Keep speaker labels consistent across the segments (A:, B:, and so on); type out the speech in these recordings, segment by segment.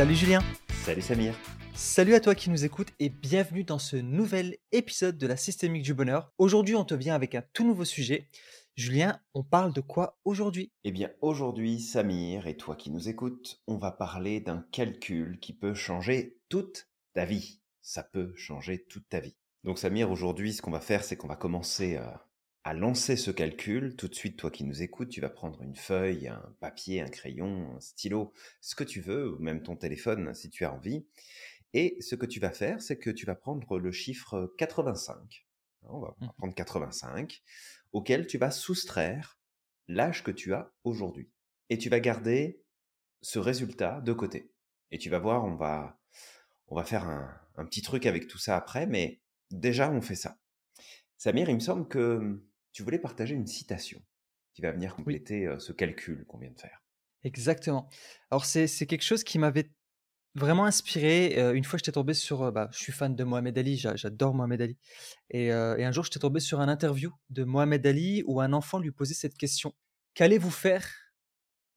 A: Salut Julien.
B: Salut Samir.
A: Salut à toi qui nous écoutes et bienvenue dans ce nouvel épisode de la Systémique du Bonheur. Aujourd'hui, on te vient avec un tout nouveau sujet. Julien, on parle de quoi aujourd'hui?
B: Eh bien, aujourd'hui, Samir et toi qui nous écoutes, on va parler d'un calcul qui peut changer toute ta vie. Ça peut changer toute ta vie. Donc Samir, aujourd'hui, ce qu'on va faire, c'est qu'on va commencer euh, à lancer ce calcul. Tout de suite, toi qui nous écoutes, tu vas prendre une feuille, un papier, un crayon, un stylo, ce que tu veux, ou même ton téléphone si tu as envie. Et ce que tu vas faire, c'est que tu vas prendre le chiffre 85. On va
A: Mmh.
B: prendre 85, auquel tu vas soustraire l'âge que tu as aujourd'hui. Et tu vas garder ce résultat de côté. Et tu vas voir, on va, on va faire un, un petit truc avec tout ça après, mais déjà, on fait ça. Samir, il me semble que tu voulais partager une citation qui va venir compléter ce calcul qu'on vient de faire.
A: exactement. Alors c'est c'est quelque chose qui m'avait vraiment inspiré. Euh, une fois, j'étais tombé sur, euh, bah, je suis fan de Mohamed Ali, j'a- j'adore Mohamed Ali. Et, euh, et un jour, j'étais tombé sur un interview de Mohamed Ali où un enfant lui posait cette question. Qu'allez-vous faire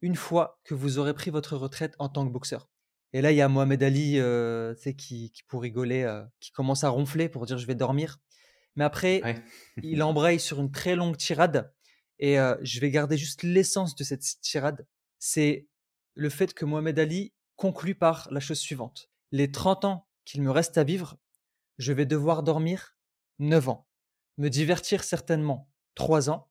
A: une fois que vous aurez pris votre retraite en tant que boxeur? Et là, il y a Mohamed Ali, tu sais, qui, qui, pour rigoler, qui commence à ronfler pour dire je vais dormir. Mais après,
B: Ouais.
A: il embraye sur une très longue tirade. Et euh, je vais garder juste l'essence de cette tirade. C'est le fait que Mohamed Ali conclut par la chose suivante. Les 30 ans qu'il me reste à vivre, je vais devoir dormir 9 ans. Me divertir certainement 3 ans.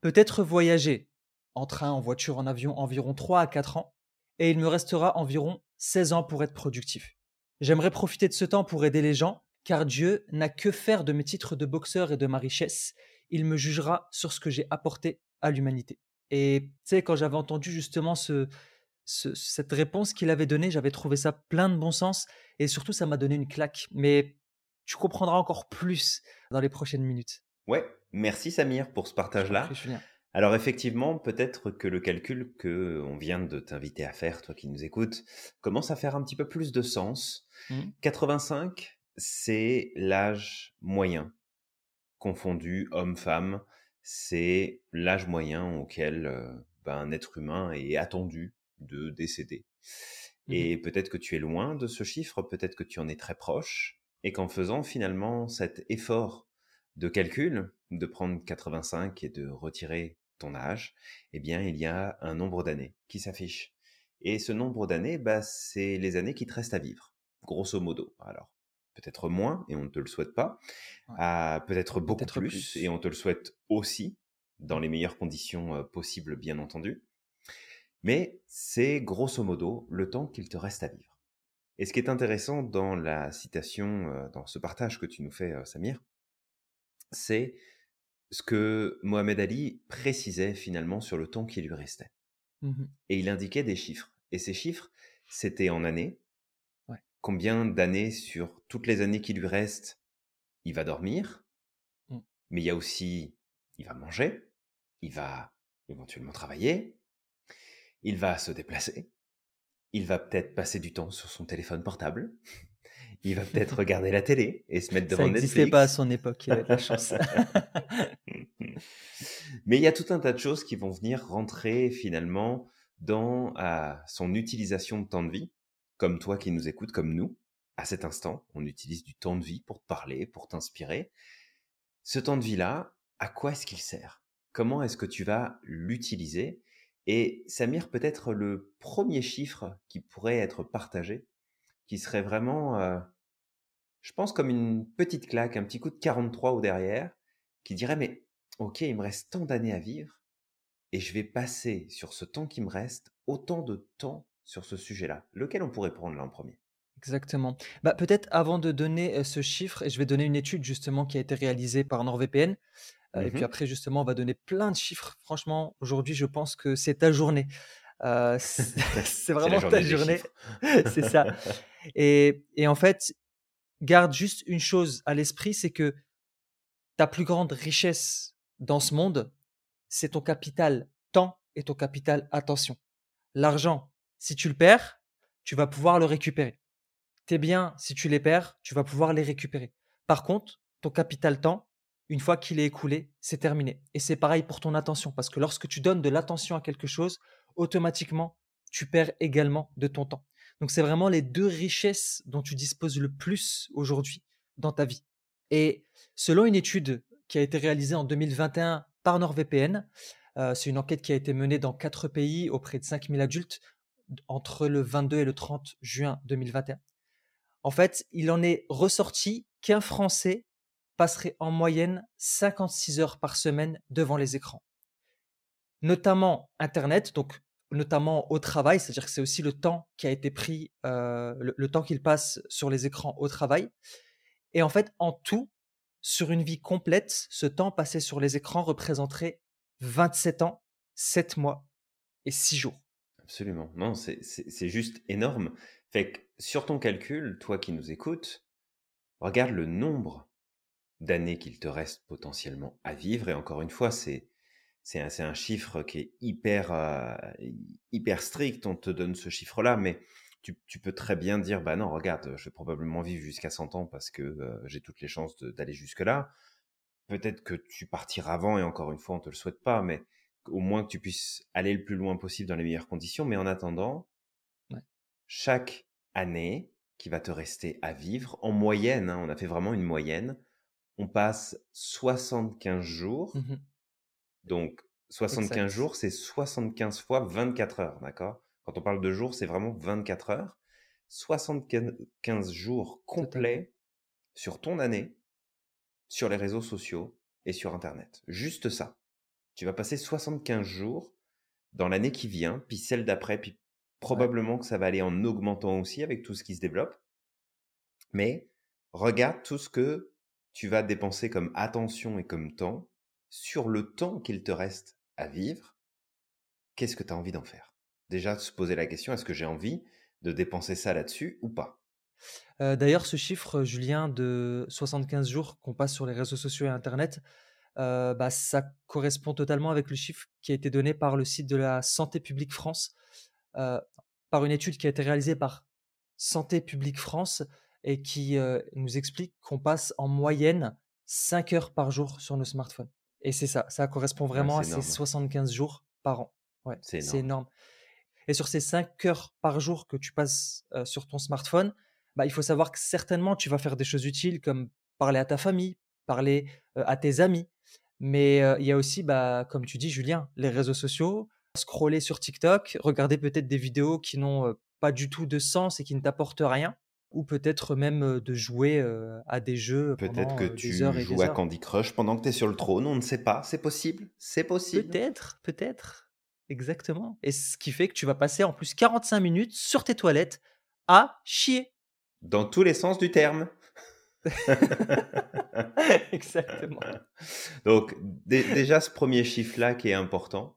A: Peut-être voyager en train, en voiture, en avion environ 3 à 4 ans. Et il me restera environ 16 ans pour être productif. J'aimerais profiter de ce temps pour aider les gens, car Dieu n'a que faire de mes titres de boxeur et de ma richesse. Il me jugera sur ce que j'ai apporté à l'humanité. Et tu sais, quand j'avais entendu justement ce, ce- cette réponse qu'il avait donnée, j'avais trouvé ça plein de bon sens et surtout ça m'a donné une claque. Mais tu comprendras encore plus dans les prochaines minutes.
B: Ouais, merci Samir pour ce partage-là. Alors effectivement, peut-être que le calcul que on vient de t'inviter à faire, toi qui nous écoutes, commence à faire un petit peu plus de sens.
A: Mhm.
B: 85, c'est l'âge moyen, confondu homme-femme. C'est l'âge moyen auquel euh, ben, un être humain est attendu de décéder.
A: Mhm.
B: Et peut-être que tu es loin de ce chiffre, peut-être que tu en es très proche, et qu'en faisant finalement cet effort de calcul, de prendre 85 et de retirer ton âge, eh bien, il y a un nombre d'années qui s'affiche. Et ce nombre d'années, bah, c'est les années qui te restent à vivre, grosso modo. Alors, peut-être moins, et on ne te le souhaite pas,
A: Ouais.
B: à peut-être beaucoup plus, et on te le souhaite aussi, dans les meilleures conditions euh, possibles, bien entendu. Mais c'est grosso modo le temps qu'il te reste à vivre. Et ce qui est intéressant dans la citation, euh, dans ce partage que tu nous fais, euh, Samir, c'est ce que Mohamed Ali précisait finalement sur le temps qui lui restait.
A: Mhm.
B: Et il indiquait des chiffres. Et ces chiffres, c'était en années. Combien d'années sur toutes les années qui lui restent, il va dormir.
A: Mm.
B: Mais il y a aussi, il va manger, il va éventuellement travailler, il va se déplacer, il va peut-être passer du temps sur son téléphone portable, il va peut-être regarder la télé et se mettre
A: Ça
B: devant
A: n'existait pas à
B: Netflix.
A: son époque, il avait de la chance.
B: Mais il y a tout un tas de choses qui vont venir rentrer finalement dans son utilisation de temps de vie, comme toi qui nous écoutes, comme nous, à cet instant. On utilise du temps de vie pour te parler, pour t'inspirer. Ce temps de vie-là, à quoi est-ce qu'il sert? Comment est-ce que tu vas l'utiliser? Et Samir, peut-être le premier chiffre qui pourrait être partagé, qui serait vraiment, euh, je pense, comme une petite claque, un petit coup de 43 au derrière, qui dirait, mais ok, il me reste tant d'années à vivre, et je vais passer sur ce temps qui me reste autant de temps sur ce sujet-là. Lequel on pourrait prendre là en premier?
A: Exactement. Bah, peut-être avant de donner euh, ce chiffre, et je vais donner une étude justement qui a été réalisée par NordVPN. euh, et puis
B: Mhm.
A: après, justement, on va donner plein de chiffres. Franchement, aujourd'hui, je pense que c'est ta journée. Euh, c'est vraiment ta
B: journée.
A: C'est ça. Et, et en fait, garde juste une chose à l'esprit, c'est que ta plus grande richesse dans ce monde, c'est ton capital temps et ton capital attention. L'argent, si tu le perds, tu vas pouvoir le récupérer. Tes biens, si tu les perds, tu vas pouvoir les récupérer. Par contre, ton capital temps, une fois qu'il est écoulé, c'est terminé. Et c'est pareil pour ton attention, parce que lorsque tu donnes de l'attention à quelque chose, automatiquement, tu perds également de ton temps. Donc c'est vraiment les deux richesses dont tu disposes le plus aujourd'hui dans ta vie. Et selon une étude qui a été réalisée en 2021 par NordVPN, euh, c'est une enquête qui a été menée dans quatre pays auprès de 5000 adultes entre le 22 et le 30 juin 2021. En fait, il en est ressorti qu'un Français passerait en moyenne 56 heures par semaine devant les écrans. Notamment Internet, donc notamment au travail, c'est-à-dire que c'est aussi le temps qui a été pris, euh, le, temps qu'il passe sur les écrans au travail. Et en fait, en tout, sur une vie complète, ce temps passé sur les écrans représenterait 27 ans, 7 mois et 6 jours.
B: Absolument. Non, c'est juste énorme. Fait que sur ton calcul, toi qui nous écoutes, regarde le nombre d'années qu'il te reste potentiellement à vivre. Et encore une fois, c'est c'est un, chiffre qui est hyper, euh, hyper strict. On te donne ce chiffre-là, mais tu, tu, peux très bien dire, bah non, regarde, je vais probablement vivre jusqu'à 100 ans parce que euh, j'ai toutes les chances d'aller jusque-là. Peut-être que tu partiras avant, et encore une fois, on te le souhaite pas, mais au moins que tu puisses aller le plus loin possible dans les meilleures conditions. Mais en attendant, chaque année qui va te rester à vivre, en moyenne, hein, on a fait vraiment une moyenne, on passe 75 jours. Mmh Donc, 75 jours, c'est 75 fois 24 heures, d'accord? Quand on parle de jours, c'est vraiment 24 heures. 75 jours complets sur ton année, sur les réseaux sociaux et sur Internet. Juste ça. Tu vas passer 75 jours dans l'année qui vient, puis celle d'après, puis probablement que ça va aller en augmentant aussi avec tout ce qui se développe. Mais regarde tout ce que tu vas dépenser comme attention et comme temps sur le temps qu'il te reste à vivre. Qu'est-ce que tu as envie d'en faire? Déjà, se poser la question, est-ce que j'ai envie de dépenser ça là-dessus ou pas?
A: Euh, D'ailleurs, ce chiffre, Julien, de 75 jours qu'on passe sur les réseaux sociaux et Internet, euh, bah, ça correspond totalement avec le chiffre qui a été donné par le site de la Santé publique France, euh, par une étude qui a été réalisée par Santé publique France et qui nous explique qu'on passe en moyenne 5 heures par jour sur nos smartphones. Et c'est ça, ça correspond vraiment à ces 75 jours par an. Ouais, c'est énorme. énorme. Et sur ces 5 heures par jour que tu passes sur ton smartphone, bah, il faut savoir que certainement tu vas faire des choses utiles comme parler à ta famille, parler à tes amis. Mais il y a aussi, bah, comme tu dis, Julien, les réseaux sociaux, scroller sur TikTok, regarder peut-être des vidéos qui n'ont pas du tout de sens et qui ne t'apportent rien ou peut-être même de jouer à des jeux.
B: Peut-être que tu joues à Candy Crush pendant que tu es sur le trône, on ne sait pas, c'est possible, c'est possible.
A: Peut-être, peut-être, exactement. Et ce qui fait que tu vas passer en plus 45 minutes sur tes toilettes à chier.
B: Dans tous les sens du terme.
A: exactement.
B: Donc déjà ce premier chiffre-là qui est important,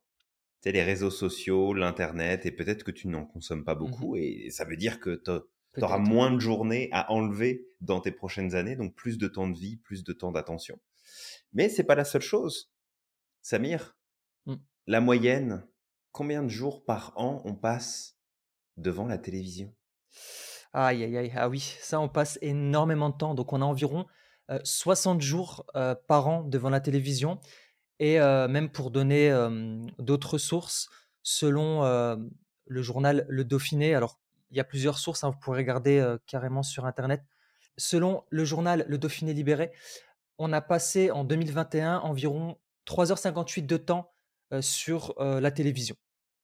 B: c'est les réseaux sociaux, l'Internet, et peut-être que tu n'en consommes pas mmh beaucoup, et ça veut dire que tu tu auras moins de journées à enlever dans tes prochaines années, donc plus de temps de vie, plus de temps d'attention. Mais c'est pas la seule chose. Samir, mmh. la moyenne, combien de jours par an on passe devant la télévision?
A: Aïe, aïe, aïe. Ah oui, ça, on passe énormément de temps. Donc, on a environ 60 jours par an devant la télévision. Et même pour donner d'autres sources, selon le journal Le Dauphiné, alors il y a plusieurs sources, hein, vous pourrez regarder carrément sur Internet. Selon le journal Le Dauphiné Libéré, on a passé en 2021 environ 3h58 de temps sur la télévision.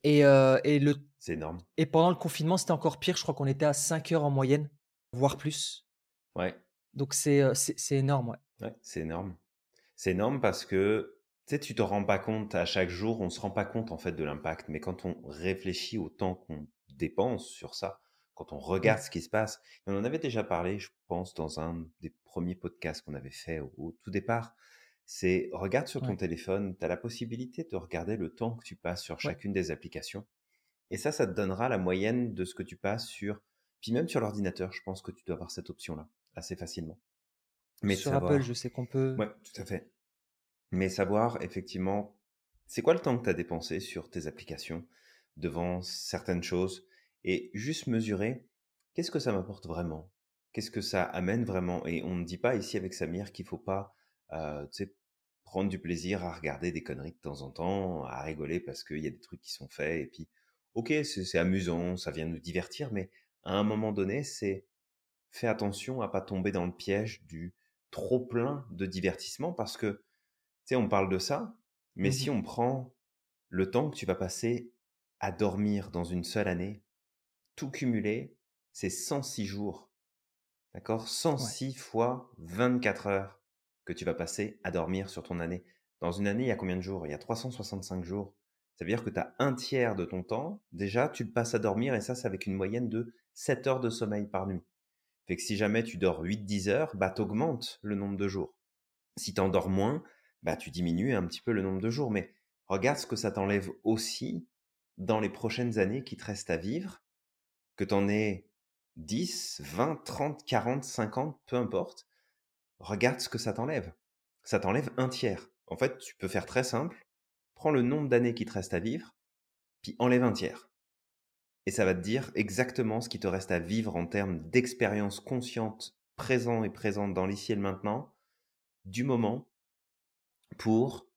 A: Et, et le...
B: C'est énorme.
A: Et pendant le confinement, c'était encore pire. Je crois qu'on était à 5 heures en moyenne, voire plus.
B: Ouais.
A: Donc c'est énorme, ouais.
B: Ouais, c'est énorme. C'est énorme parce que tu sais, tu te rends pas compte à chaque jour, on se rend pas compte en fait de l'impact, mais quand on réfléchit au temps qu'on dépense sur ça, quand on regarde ce qui se passe, on en avait déjà parlé, je pense, dans un des premiers podcasts qu'on avait fait au, tout départ, c'est regarde sur ton téléphone, tu as la possibilité de regarder le temps que tu passes sur chacune des applications. Et ça, ça te donnera la moyenne de ce que tu passes sur, puis même sur l'ordinateur, je pense que tu dois avoir cette option-là assez facilement.
A: Mais sur Apple, je sais qu'on peut.
B: Ouais, tout à fait. Mais savoir effectivement, c'est quoi le temps que tu as dépensé sur tes applications devant certaines choses et juste mesurer qu'est-ce que ça m'apporte vraiment? Qu'est-ce que ça amène vraiment? Et on ne dit pas ici avec Samir qu'il faut pas euh, prendre du plaisir à regarder des conneries de temps en temps, à rigoler parce qu'il y a des trucs qui sont faits et puis ok c'est amusant, ça vient nous divertir, mais à un moment donné, c'est fais attention à pas tomber dans le piège du trop plein de divertissement parce que, tu sais, on parle de ça, mais si
A: Mmh
B: on prend le temps que tu vas passer à dormir dans une seule année, tout cumulé, c'est 106 jours. D'accord?
A: Ouais.
B: 106 fois 24 heures que tu vas passer à dormir sur ton année. Dans une année, il y a combien de jours? Il y a 365 jours. Ça veut dire que tu as un tiers de ton temps, déjà, tu le passes à dormir, et ça, c'est avec une moyenne de 7 heures de sommeil par nuit. Fait que si jamais tu dors 8-10 heures, bah, t'augmentes le nombre de jours. Si tu en dors moins, bah, tu diminues un petit peu le nombre de jours. Mais regarde ce que ça t'enlève aussi dans les prochaines années qui te restent à vivre, que tu en aies 10, 20, 30, 40, 50, peu importe. Regarde ce que ça t'enlève. Ça t'enlève un tiers. En fait, tu peux faire très simple. Prends le nombre d'années qui te restent à vivre, puis enlève un tiers. Et ça va te dire exactement ce qui te reste à vivre en termes d'expérience consciente, présent et présente dans l'ici et le maintenant, du moment pour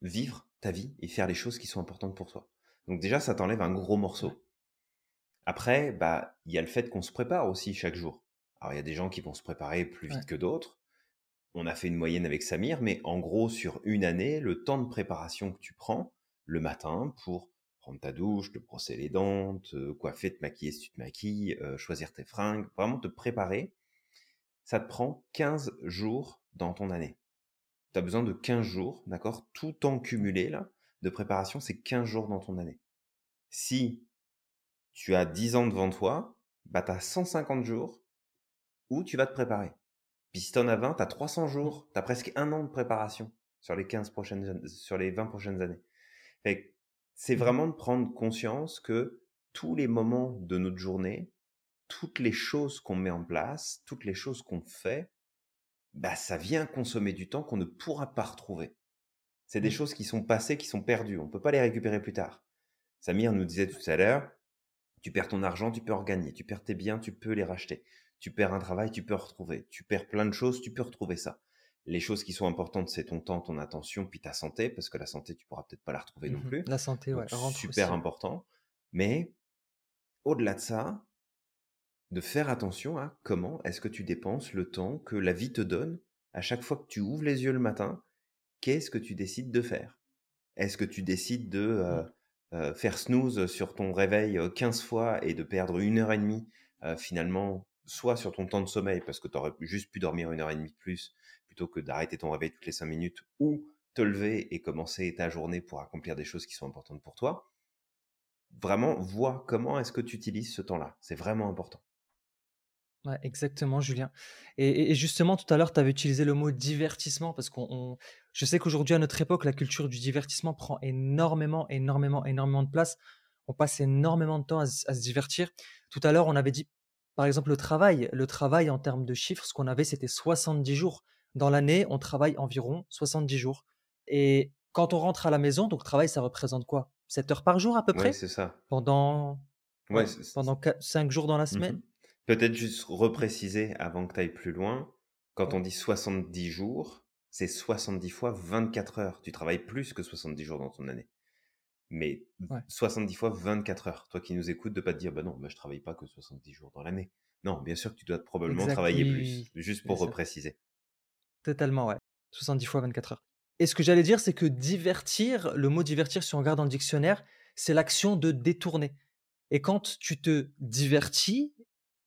B: vivre ta vie et faire les choses qui sont importantes pour toi. Donc déjà, ça t'enlève un gros morceau. Après, bah, il y a le fait qu'on se prépare aussi chaque jour. Alors, il y a des gens qui vont se préparer plus
A: Ouais.
B: vite que d'autres. On a fait une moyenne avec Samir, mais en gros, sur une année, le temps de préparation que tu prends le matin pour prendre ta douche, te brosser les dents, te coiffer, te maquiller si tu te maquilles, euh, choisir tes fringues, vraiment te préparer, ça te prend 15 jours dans ton année. Tu as besoin de 15 jours, d'accord? Tout temps cumulé, là, de préparation, c'est 15 jours dans ton année. Si tu as 10 ans devant toi, bah, tu as 150 jours où tu vas te préparer. Puis si t'en as 20, tu as 300
A: Mmh.
B: jours, tu as presque un an de préparation sur les 15 prochaines sur les 20 prochaines années. Fait c'est
A: Mmh
B: vraiment de prendre conscience que tous les moments de notre journée, toutes les choses qu'on met en place, toutes les choses qu'on fait, bah ça vient consommer du temps qu'on ne pourra pas retrouver. C'est des
A: Mmh.
B: choses qui sont passées, qui sont perdues. On ne peut pas les récupérer plus tard. Samir nous disait tout à l'heure, tu perds ton argent, tu peux en regagner. Tu perds tes biens, tu peux les racheter. Tu perds un travail, tu peux retrouver. Tu perds plein de choses, tu peux retrouver ça. Les choses qui sont importantes, c'est ton temps, ton attention, puis ta santé, parce que la santé, tu pourras peut-être pas la retrouver non
A: Mmh
B: plus.
A: La santé, ouais,
B: Donc,
A: rentre
B: super
A: aussi, ouais.
B: important. Mais au-delà de ça, de faire attention à comment est-ce que tu dépenses le temps que la vie te donne à chaque fois que tu ouvres les yeux le matin. Qu'est-ce que tu décides de faire? Est-ce que tu décides de euh,
A: Mmh.
B: euh, faire snooze sur ton réveil euh, 15 fois et de perdre une heure et demie euh, finalement, soit sur ton temps de sommeil parce que tu aurais juste pu dormir une heure et demie de plus plutôt que d'arrêter ton réveil toutes les 5 minutes ou te lever et commencer ta journée pour accomplir des choses qui sont importantes pour toi. Vraiment, vois comment est-ce que tu utilises ce temps-là. C'est vraiment important.
A: Exactement, Julien. Et, justement, tout à l'heure, tu avais utilisé le mot divertissement parce qu'on, on- je sais qu'aujourd'hui, à notre époque, la culture du divertissement prend énormément, énormément, énormément de place. On passe énormément de temps à se divertir. Tout à l'heure, on avait dit, par exemple, le travail. Le travail, en termes de chiffres, ce qu'on avait, c'était 70 jours. Dans l'année, on travaille environ 70 jours. Et quand on rentre à la maison, donc travail, ça représente quoi? 7 heures par jour à peu
B: Ouais,
A: près?
B: c'est ça.
A: Pendant,
B: Ouais,
A: ouais, pendant 5 jours dans la
B: Mhm.
A: semaine?
B: Peut-être juste repréciser avant que tu ailles plus loin. Quand on
A: Ouais.
B: dit 70 jours, c'est 70 fois 24 heures. Tu travailles plus que 70 jours dans ton année. Mais
A: Ouais.
B: 70 fois 24 heures. Toi qui nous écoutes, de pas te dire, bah non, bah, je travaille pas que 70 jours dans l'année. Non, bien sûr que tu dois probablement travailler plus. Juste pour repréciser.
A: Totalement, ouais. 70 fois 24 heures. Et ce que j'allais dire, c'est que divertir, le mot divertir, si on regarde dans le dictionnaire, c'est l'action de détourner. Et quand tu te divertis,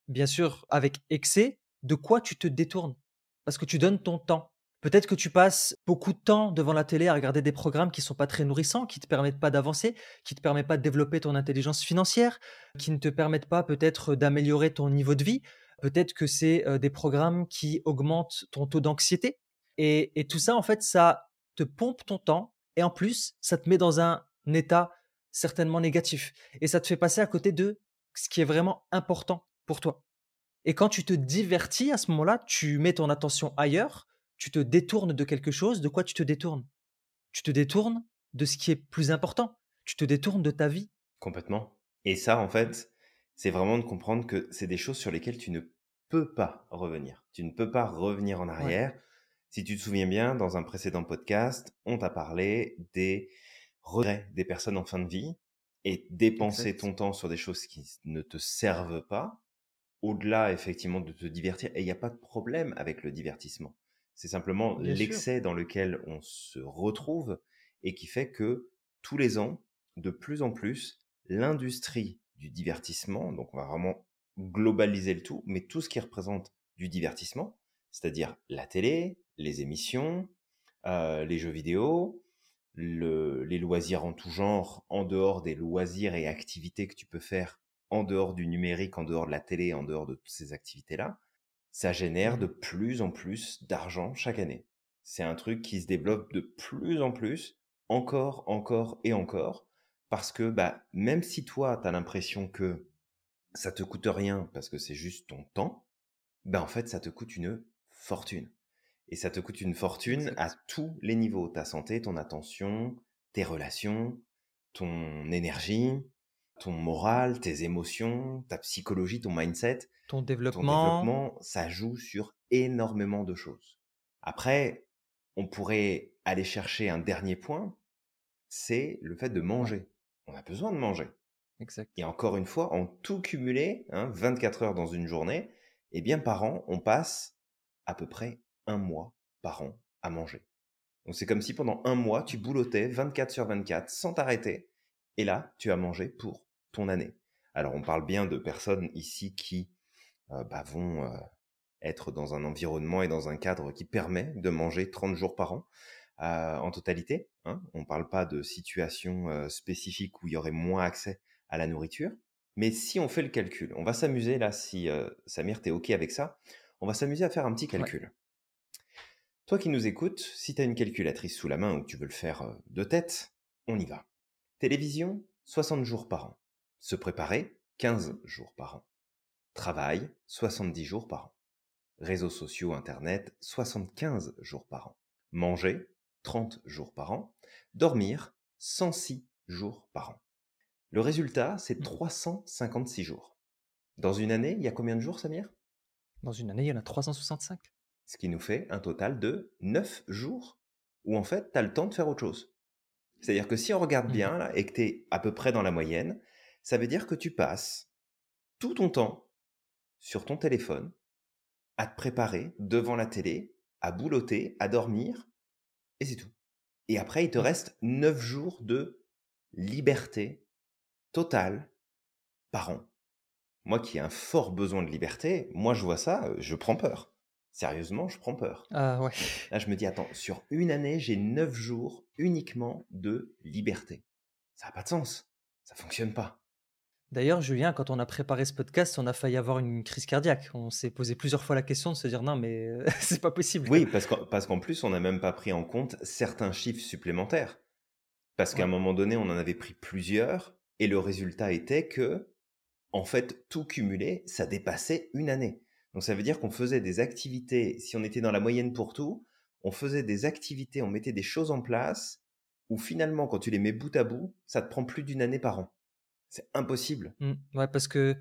A: bien sûr, avec excès, de quoi tu te détournes? Parce que tu donnes ton temps. Peut-être que tu passes beaucoup de temps devant la télé à regarder des programmes qui sont pas très nourrissants, qui te permettent pas d'avancer, qui te permettent pas de développer ton intelligence financière, qui ne te permettent pas peut-être d'améliorer ton niveau de vie. Peut-être que c'est euh, des programmes qui augmentent ton taux d'anxiété. Et, et tout ça, en fait, ça te pompe ton temps et en plus, ça te met dans un état certainement négatif. Et ça te fait passer à côté de ce qui est vraiment important pour toi. Et quand tu te divertis à ce moment-là, tu mets ton attention ailleurs, tu te détournes de quelque chose. De quoi tu te détournes? Tu te détournes de ce qui est plus important. Tu te détournes de ta vie.
B: Complètement. Et ça, en fait, c'est vraiment de comprendre que c'est des choses sur lesquelles tu ne peux pas revenir. Tu ne peux pas revenir en
A: Ouais.
B: arrière. Si tu te souviens bien, dans un précédent podcast, on t'a parlé des regrets des personnes en fin de vie. et dépenser ton temps sur des choses qui ne te servent pas, au-delà effectivement de te divertir. Et il n'y a pas de problème avec le divertissement. C'est simplement l'excès dans lequel on se retrouve et qui fait que tous les ans, de plus en plus, l'industrie du divertissement, donc on va vraiment globaliser le tout, mais tout ce qui représente du divertissement, c'est-à-dire la télé, les émissions, euh, les jeux vidéo, le- les loisirs en tout genre, en dehors des loisirs et activités que tu peux faire en dehors du numérique, en dehors de la télé, en dehors de toutes ces activités-là, ça génère de plus en plus d'argent chaque année. C'est un truc qui se développe de plus en plus, encore, encore et encore, parce que bah, même si toi, tu as l'impression que ça te coûte rien parce que c'est juste ton temps, ben en fait, ça te coûte une fortune. Et ça te coûte une fortune à tous les niveaux. Ta santé, ton attention, tes relations, ton énergie, ton moral, tes émotions, ta psychologie, ton mindset,
A: Ton
B: ton
A: développement,
B: développement, ça joue sur énormément de choses. Après, on pourrait aller chercher un dernier point, c'est le fait de manger. On a besoin de manger.
A: exact.
B: Et encore une fois, en tout cumulé, hein, 24 heures dans une journée, eh bien par an, on passe à peu près un mois par an à manger. Donc c'est comme si pendant un mois, tu boulottais 24 sur 24 sans t'arrêter. Et là, tu as mangé pour ton année. Alors on parle bien de personnes ici qui euh, bah, vont euh, être dans un environnement et dans un cadre qui permet de manger 30 jours par an euh, en totalité. Hein. On ne parle pas de situations euh, spécifiques où il y aurait moins accès à la nourriture. Mais si on fait le calcul, on va s'amuser là, si Samir, t'es OK avec ça, on va s'amuser à faire un petit
A: Ouais.
B: calcul. Toi qui nous écoutes, si tu as une calculatrice sous la main ou que tu veux le faire de tête, on y va. Télévision, 60 jours par an. Se préparer, 15 jours par an. Travail, 70 jours par an. Réseaux sociaux, Internet, 75 jours par an. Manger, 30 jours par an. Dormir, 106 jours par an. Le résultat, c'est
A: Mm.
B: 356 jours. Dans une année, il y a combien de jours, Samir?
A: Dans une année, il y en a 365.
B: Ce qui nous fait un total de 9 jours où en fait, tu as le temps de faire autre chose. C'est-à-dire que si on regarde
A: Mhm.
B: bien là, et que tu es à peu près dans la moyenne, ça veut dire que tu passes tout ton temps sur ton téléphone à te préparer devant la télé, à boulotter, à dormir, et c'est tout. Et après, il te
A: Mm.
B: reste 9 jours de liberté totale par an. Moi qui ai un fort besoin de liberté, moi je vois ça, je prends peur. Sérieusement, je prends peur.
A: Ah ouais.
B: Là, je me dis, attends, sur une année, j'ai 9 jours uniquement de liberté. Ça n'a pas de sens. Ça fonctionne pas.
A: D'ailleurs, Julien, quand on a préparé ce podcast, on a failli avoir une crise cardiaque. On s'est posé plusieurs fois la question de se dire non, mais c'est pas possible.
B: Oui, parce qu'en parce qu'en plus, on n'a même pas pris en compte certains chiffres supplémentaires. Parce qu'à un moment donné, on en avait pris plusieurs, et le résultat était que, en fait, tout cumulé, ça dépassait une année. Donc ça veut dire qu'on faisait des activités, si on était dans la moyenne pour tout, on faisait des activités, on mettait des choses en place, où finalement, quand tu les mets bout à bout, ça te prend plus d'une année par an. C'est impossible.
A: Mm. Ouais, parce que,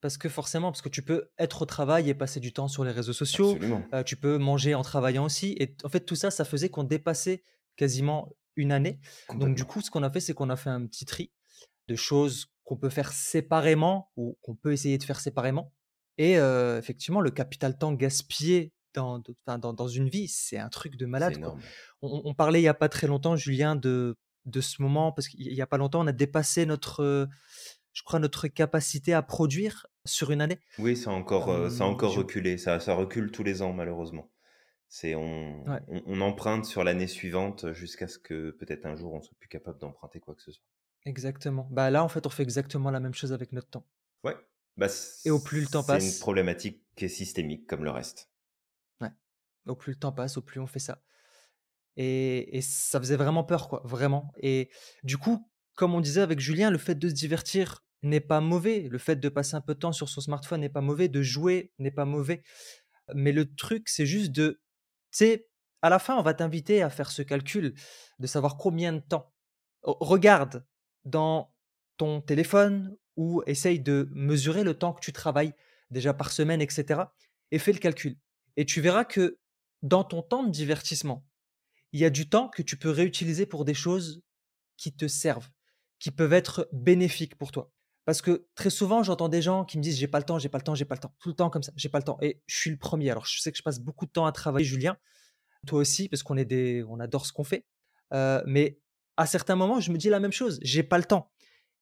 A: parce que forcément, parce que tu peux être au travail et passer du temps sur les réseaux sociaux.
B: Absolument.
A: euh, tu peux manger en travaillant aussi. Et en fait, tout ça, ça faisait qu'on dépassait quasiment une année. Donc, du coup, ce qu'on a fait, c'est qu'on a fait un petit tri de choses qu'on peut faire séparément ou qu'on peut essayer de faire séparément. Et euh, effectivement, le capital temps gaspillé dans, dans, dans une vie, c'est un truc de malade. On, on parlait il n'y a pas très longtemps, Julien, de, de ce moment, parce qu'il n'y a pas longtemps, on a dépassé notre, euh, je crois, notre capacité à produire sur une année.
B: Oui, ça a encore, euh, ça a encore
A: je-
B: reculé. Ça, ça recule tous les ans, malheureusement. C'est on,
A: Ouais.
B: on, on emprunte sur l'année suivante jusqu'à ce que peut-être un jour on soit plus capable d'emprunter quoi que ce soit.
A: Exactement. Bah là, en fait, on fait exactement la même chose avec notre temps.
B: Ouais. Bah,
A: Et au plus le temps
B: c'est une
A: passe,
B: problématique qui est systémique comme le reste.
A: ouais, au plus le temps passe, au plus on fait ça. Et, ça faisait vraiment peur, quoi, vraiment. Et du coup, comme on disait avec Julien, le fait de se divertir n'est pas mauvais. Le fait de passer un peu de temps sur son smartphone n'est pas mauvais. De jouer n'est pas mauvais. Mais le truc, c'est juste de, tu sais, à la fin, on va t'inviter à faire ce calcul de savoir combien de temps. Regarde dans ton téléphone ou essaye de mesurer le temps que tu travailles déjà par semaine, etc. Et fais le calcul. Et tu verras que dans ton temps de divertissement, il y a du temps que tu peux réutiliser pour des choses qui te servent, qui peuvent être bénéfiques pour toi. Parce que très souvent, j'entends des gens qui me disent j'ai pas le temps, j'ai pas le temps, j'ai pas le temps, tout le temps comme ça, j'ai pas le temps. Et je suis le premier. Alors je sais que je passe beaucoup de temps à travailler, Julien, toi aussi, parce qu'on est des, on adore ce qu'on fait. Euh, mais à certains moments, je me dis la même chose, j'ai pas le temps.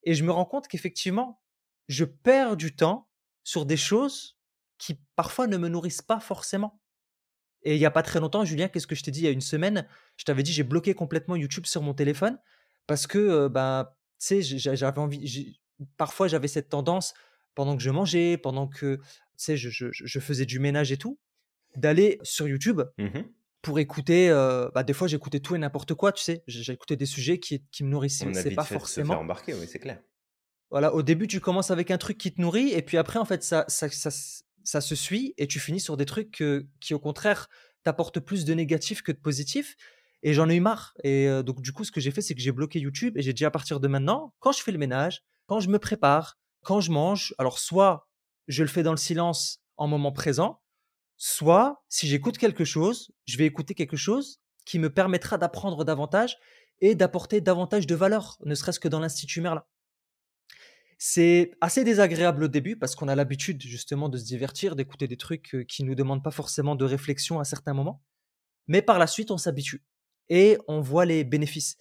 A: Et je me rends compte qu'effectivement, je perds du temps sur des choses qui parfois ne me nourrissent pas forcément. Et il n'y a pas très longtemps, Julien, qu'est-ce que je t'ai dit il y a une semaine? Je t'avais dit j'ai bloqué complètement YouTube sur mon téléphone parce que, euh, bah, tu sais, j'avais envie. Parfois, j'avais cette tendance pendant que je mangeais, pendant que, tu sais, je, je, faisais du ménage et tout, d'aller sur YouTube mmh pour écouter. Euh, bah, des fois, j'écoutais tout et n'importe quoi, tu sais. J'écoutais des sujets qui, qui me nourrissaient.
B: C'est pas forcément. Se faire embarquer, oui, c'est clair.
A: Voilà, au début, tu commences avec un truc qui te nourrit, et puis après, en fait, ça, ça, ça, ça se suit, et tu finis sur des trucs qui, au contraire, t'apportent plus de négatif que de positif. Et j'en ai eu marre. Et donc, du coup, ce que j'ai fait, c'est que j'ai bloqué YouTube, et j'ai dit à partir de maintenant, quand je fais le ménage, quand je me prépare, quand je mange, alors soit je le fais dans le silence en moment présent, soit si j'écoute quelque chose, je vais écouter quelque chose qui me permettra d'apprendre davantage et d'apporter davantage de valeur, ne serait-ce que dans l'Institut Merlin. C'est assez désagréable au début parce qu'on a l'habitude justement de se divertir, d'écouter des trucs qui nous demandent pas forcément de réflexion à certains moments. Mais par la suite, on s'habitue et on voit les bénéfices.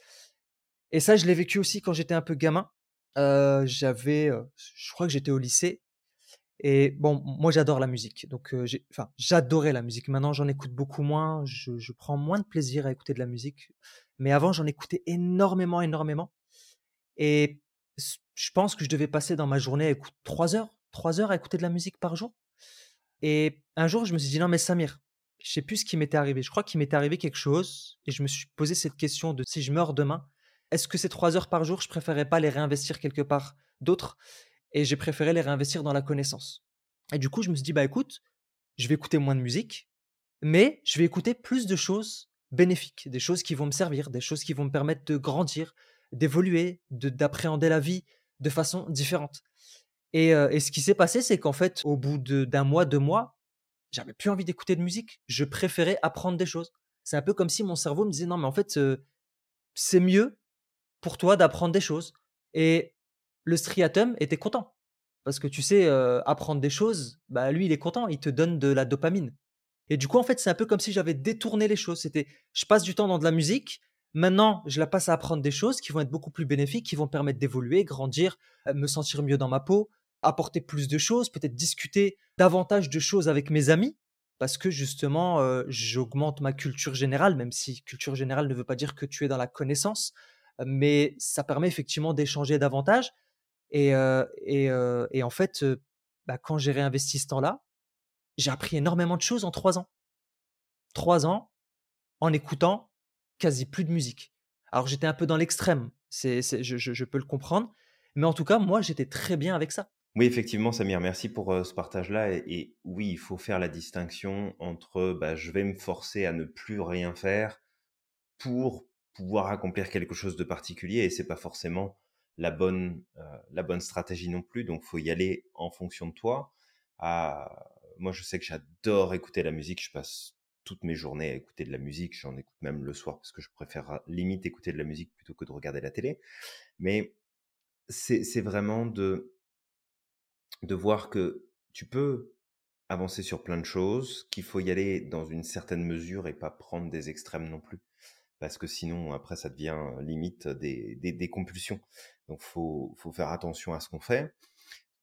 A: Et ça, je l'ai vécu aussi quand j'étais un peu gamin. j'avais, je crois que j'étais au lycée. Et bon, moi j'adore la musique, donc enfin j'adorais la musique. Maintenant j'en écoute beaucoup moins, je, je, prends moins de plaisir à écouter de la musique. Mais avant j'en écoutais énormément, énormément. Et je pense que je devais passer dans ma journée à écouter 3 heures, 3 heures à écouter de la musique par jour. Et un jour, je me suis dit, non, mais Samir, je sais plus ce qui m'était arrivé. Je crois qu'il m'était arrivé quelque chose et je me suis posé cette question de si je meurs demain, est-ce que ces 3 heures par jour, je préférais pas les réinvestir quelque part d'autre et j'ai préféré les réinvestir dans la connaissance? Et du coup, je me suis dit, bah écoute, je vais écouter moins de musique, mais je vais écouter plus de choses bénéfiques, des choses qui vont me servir, des choses qui vont me permettre de grandir, d'évoluer, d'appréhender la vie de façon différente. Et, ce qui s'est passé, c'est qu'en fait, au bout d'un mois, deux mois, j'avais plus envie d'écouter de musique. Je préférais apprendre des choses. C'est un peu comme si mon cerveau me disait non, mais en fait, c'est mieux pour toi d'apprendre des choses. Et le striatum était content. Parce que tu sais, apprendre des choses, bah lui, il est content, il te donne de la dopamine. Et du coup, en fait, c'est un peu comme si j'avais détourné les choses. C'était, je passe du temps dans de la musique, Maintenant, je la passe à apprendre des choses qui vont être beaucoup plus bénéfiques, qui vont permettre d'évoluer, grandir, euh, me sentir mieux dans ma peau, apporter plus de choses, peut-être discuter davantage de choses avec mes amis, parce que justement, euh, j'augmente ma culture générale, même si culture générale ne veut pas dire que tu es dans la connaissance, euh, mais ça permet effectivement d'échanger davantage. Et, en fait, bah, quand j'ai réinvesti ce temps-là, j'ai appris énormément de choses en trois ans. Trois ans en écoutant quasi plus de musique. Alors j'étais un peu dans l'extrême, c'est, je, peux le comprendre, mais en tout cas, moi, j'étais très bien avec ça.
B: Oui, effectivement, Samir, merci pour ce partage-là. Et, oui, il faut faire la distinction entre bah, je vais me forcer à ne plus rien faire pour pouvoir accomplir quelque chose de particulier, et c'est pas forcément la bonne, la bonne stratégie non plus. Donc, faut y aller en fonction de toi. Ah, moi, je sais que j'adore écouter la musique. Je passe toutes mes journées à écouter de la musique. J'en écoute même le soir parce que je préfère limite écouter de la musique plutôt que de regarder la télé. Mais c'est vraiment de, de voir que tu peux avancer sur plein de choses, qu'il faut y aller dans une certaine mesure et pas prendre des extrêmes non plus. Parce que sinon, après, ça devient limite des, des, compulsions. Donc, faut, faut faire attention à ce qu'on fait.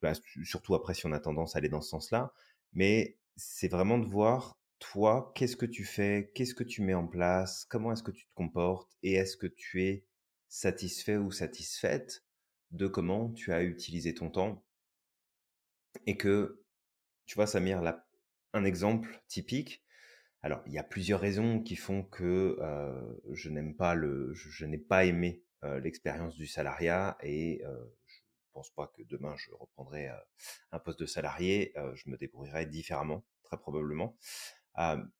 B: Bah, surtout après, si on a tendance à aller dans ce sens-là. Mais c'est vraiment de voir toi, qu'est-ce que tu fais? Qu'est-ce que tu mets en place? Comment est-ce que tu te comportes? Et est-ce que tu es satisfait ou satisfaite de comment tu as utilisé ton temps? Et que, tu vois, Samir, là, un exemple typique. Alors, il y a plusieurs raisons qui font que je n'aime pas le, je, n'ai pas aimé l'expérience du salariat et je pense pas que demain je reprendrai un poste de salarié. je me débrouillerai différemment, très probablement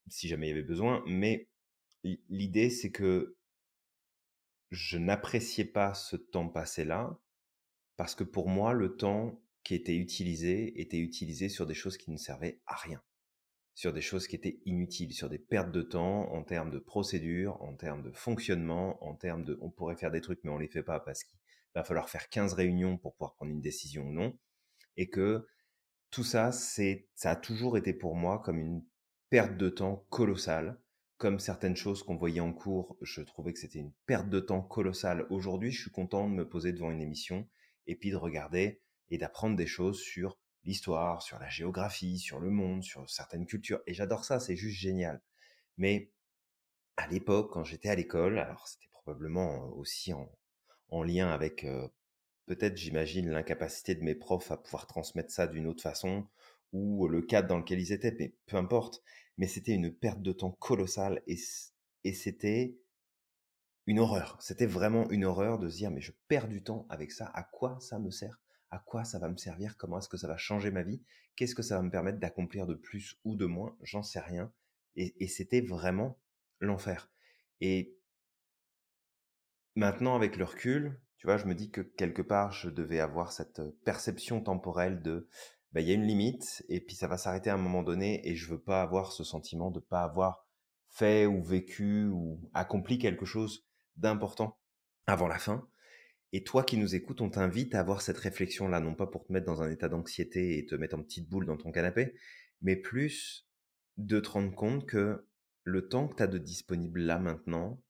B: si jamais il y avait besoin. Mais l'idée, c'est que je n'appréciais pas ce temps passé-là, parce que pour moi, le temps qui était utilisé était utilisé sur des choses qui ne servaient à rien, sur des choses qui étaient inutiles, sur des pertes de temps en termes de procédure, en termes de fonctionnement, en termes de on pourrait faire des trucs mais on les fait pas parce va falloir faire 15 réunions pour pouvoir prendre une décision ou non. Et que tout ça, c'est, ça a toujours été pour moi comme une perte de temps colossale. Comme certaines choses qu'on voyait en cours, je trouvais que c'était une perte de temps colossale. Aujourd'hui, je suis content de me poser devant une émission et puis de regarder et d'apprendre des choses sur l'histoire, sur la géographie, sur le monde, sur certaines cultures. Et j'adore ça, c'est juste génial. Mais à l'époque, quand j'étais à l'école, alors c'était probablement aussi en, en lien avec peut-être, j'imagine, l'incapacité de mes profs à pouvoir transmettre ça d'une autre façon, ou le cadre dans lequel ils étaient, mais peu importe. Mais c'était une perte de temps colossale et, et c'était une horreur. C'était vraiment une horreur de se dire, mais je perds du temps avec ça, à quoi ça me sert? À quoi ça va me servir? Comment est-ce que ça va changer ma vie? Qu'est-ce que ça va me permettre d'accomplir de plus ou de moins? J'en sais rien. Et, et c'était vraiment l'enfer. Et maintenant, avec le recul, tu vois, je me dis que quelque part, je devais avoir cette perception temporelle de, bah, il y a une limite, et puis ça va s'arrêter à un moment donné, et je veux pas avoir ce sentiment de pas avoir fait ou vécu ou accompli quelque chose d'important avant la fin. Et toi qui nous écoutes, on t'invite à avoir cette réflexion-là, non pas pour te mettre dans un état d'anxiété et te mettre en petite boule dans ton canapé, mais plus de te rendre compte que le temps que tu as de disponible là maintenant,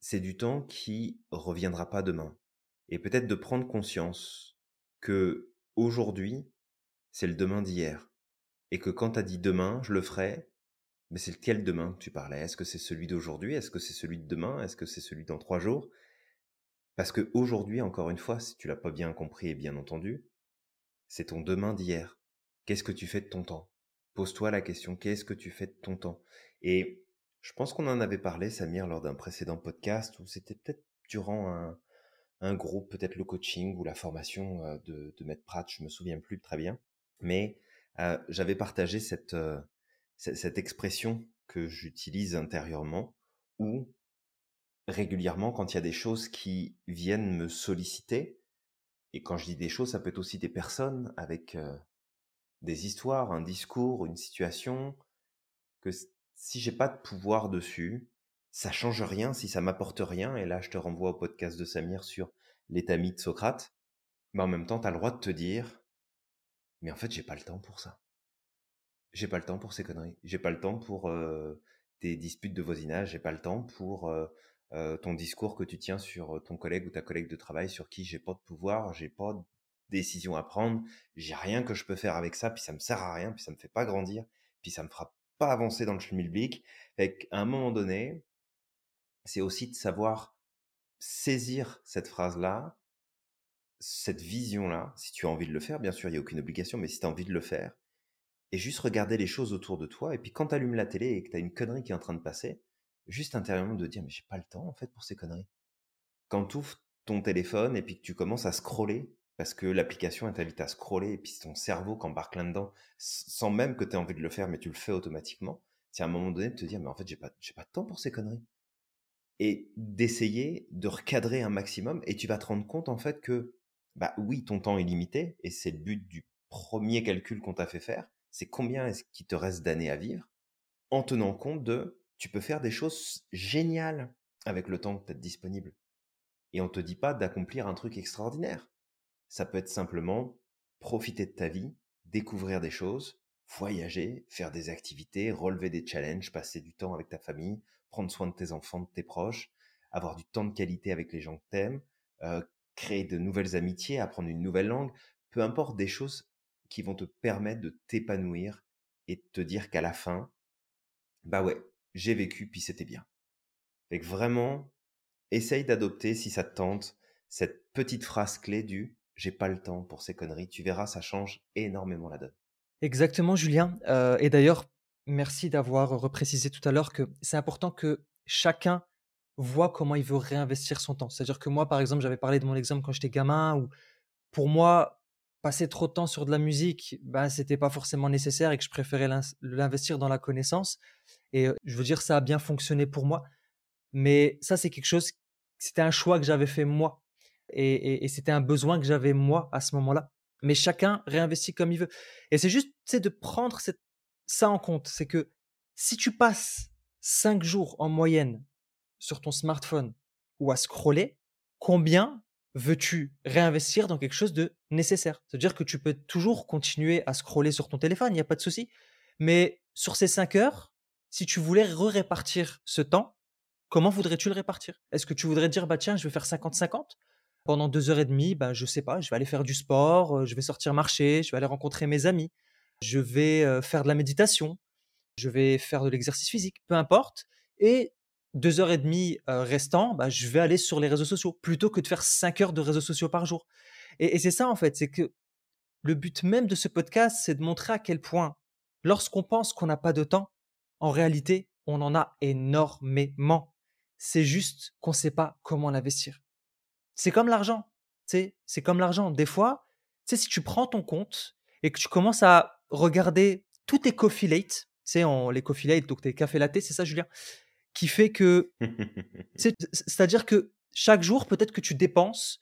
B: c'est du temps qui reviendra pas demain. Et peut-être de prendre conscience que aujourd'hui, c'est le demain d'hier. Et que quand tu as dit demain, je le ferai, mais c'est lequel demain que tu parlais? Est-ce que c'est celui d'aujourd'hui? Est-ce que c'est celui de demain? Est-ce que c'est celui dans trois jours? Parce que aujourd'hui, encore une fois, si tu l'as pas bien compris et bien entendu, c'est ton demain d'hier. Qu'est-ce que tu fais de ton temps? Pose-toi la question, qu'est-ce que tu fais de ton temps? Et je pense qu'on en avait parlé, Samir, lors d'un précédent podcast, où c'était peut-être durant un, un groupe, peut-être le coaching ou la formation euh, de, de Maître Pratt, je me souviens plus très bien. Mais j'avais partagé cette, cette expression que j'utilise intérieurement, où régulièrement, quand il y a des choses qui viennent me solliciter, et quand je dis des choses, ça peut être aussi des personnes avec des histoires, un discours, une situation, que si j'ai pas de pouvoir dessus, ça change rien si ça m'apporte rien. Et là, je te renvoie au podcast de Samir sur l'état de Socrate. Mais en même temps, tu as le droit de te dire, mais en fait, j'ai pas le temps pour ça. J'ai pas le temps pour ces conneries. J'ai pas le temps pour euh, tes disputes de voisinage. J'ai pas le temps pour euh, euh, ton discours que tu tiens sur ton collègue ou ta collègue de travail sur qui j'ai pas de pouvoir, j'ai pas de décision à prendre, j'ai rien que je peux faire avec ça, puis ça me sert à rien, puis ça me fait pas grandir, puis ça me fera pas avancer dans le schmilblick. Fait qu'à un moment donné, c'est aussi de savoir saisir cette phrase-là, cette vision-là, si tu as envie de le faire, bien sûr, il n'y a aucune obligation, mais si tu as envie de le faire, et juste regarder les choses autour de toi, et puis quand tu allumes la télé et que tu as une connerie qui est en train de passer, juste intérieurement de dire, mais j'ai pas le temps, en fait, pour ces conneries. Quand tu ouvres ton téléphone et puis que tu commences à scroller, parce que l'application t'invite à scroller, et puis ton cerveau qu'embarque là-dedans, sans même que tu aies envie de le faire, mais tu le fais automatiquement, c'est à un moment donné de te dire, mais en fait, j'ai pas, j'ai pas de temps pour ces conneries. Et d'essayer de recadrer un maximum, et tu vas te rendre compte, en fait, que, bah oui, ton temps est limité, et c'est le but du premier calcul qu'on t'a fait faire, c'est combien est-ce qu'il te reste d'années à vivre, en tenant compte de, tu peux faire des choses géniales avec le temps que tu as disponible. Et on te dit pas d'accomplir un truc extraordinaire. Ça peut être simplement profiter de ta vie, découvrir des choses, voyager, faire des activités, relever des challenges, passer du temps avec ta famille, prendre soin de tes enfants, de tes proches, avoir du temps de qualité avec les gens que t'aimes, euh, créer de nouvelles amitiés, apprendre une nouvelle langue, peu importe des choses qui vont te permettre de t'épanouir et de te dire qu'à la fin, bah ouais, j'ai vécu puis c'était bien. Fait que vraiment, essaye d'adopter si ça te tente cette petite phrase clé du j'ai pas le temps pour ces conneries. Tu verras, ça change énormément la donne.
A: Exactement, Julien. Euh, et d'ailleurs, merci d'avoir reprécisé tout à l'heure que c'est important que chacun voit comment il veut réinvestir son temps. C'est-à-dire que moi, par exemple, j'avais parlé de mon exemple quand j'étais gamin, où pour moi, passer trop de temps sur de la musique, ben, c'était pas forcément nécessaire et que je préférais l'investir dans la connaissance. Et euh, je veux dire, ça a bien fonctionné pour moi. Mais ça, c'est quelque chose, c'était un choix que j'avais fait moi et, c'était un besoin que j'avais moi à ce moment-là. Mais chacun réinvestit comme il veut. Et c'est juste de prendre ça en compte. C'est que si tu passes cinq jours en moyenne sur ton smartphone ou à scroller, combien veux-tu réinvestir dans quelque chose de nécessaire? C'est-à-dire que tu peux toujours continuer à scroller sur ton téléphone, il n'y a pas de souci. Mais sur ces 5 heures, si tu voulais répartir ce temps, comment voudrais-tu le répartir? Est-ce que tu voudrais dire, bah tiens, je vais faire 50-50 pendant deux heures et demie, bah, je sais pas, je vais aller faire du sport, euh, je vais sortir marcher, je vais aller rencontrer mes amis, je vais euh, faire de la méditation, je vais faire de l'exercice physique, peu importe. Et deux heures et demie euh, restant, bah, je vais aller sur les réseaux sociaux plutôt que de faire cinq heures de réseaux sociaux par jour. Et, c'est ça en fait, c'est que le but même de ce podcast, c'est de montrer à quel point, lorsqu'on pense qu'on n'a pas de temps, en réalité, on en a énormément. C'est juste qu'on ne sait pas comment l'investir. C'est comme l'argent, c'est comme l'argent. Des fois, si tu prends ton compte et que tu commences à regarder tous tes coffee late, tu sais, les coffee late, donc tes cafés latte, c'est ça, Julien? Qui fait que. C'est-à-dire que chaque jour, peut-être que tu dépenses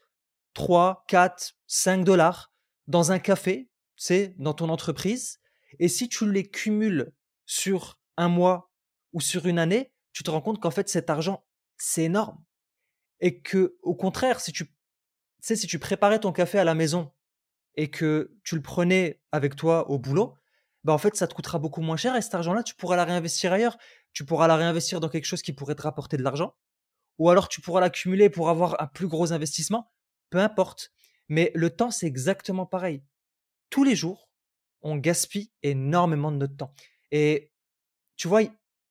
A: 3, 4, 5 dollars dans un café, c'est dans ton entreprise. Et si tu les cumules sur un mois ou sur une année, tu te rends compte qu'en fait, cet argent, c'est énorme. Et que, au contraire, si tu, sais, si tu préparais ton café à la maison et que tu le prenais avec toi au boulot, bah en fait, ça te coûtera beaucoup moins cher et cet argent-là, tu pourras la réinvestir ailleurs tu pourras la réinvestir dans quelque chose qui pourrait te rapporter de l'argent, ou alors tu pourras l'accumuler pour avoir un plus gros investissement, peu importe. Mais le temps, c'est exactement pareil. Tous les jours, on gaspille énormément de notre temps. Et tu vois,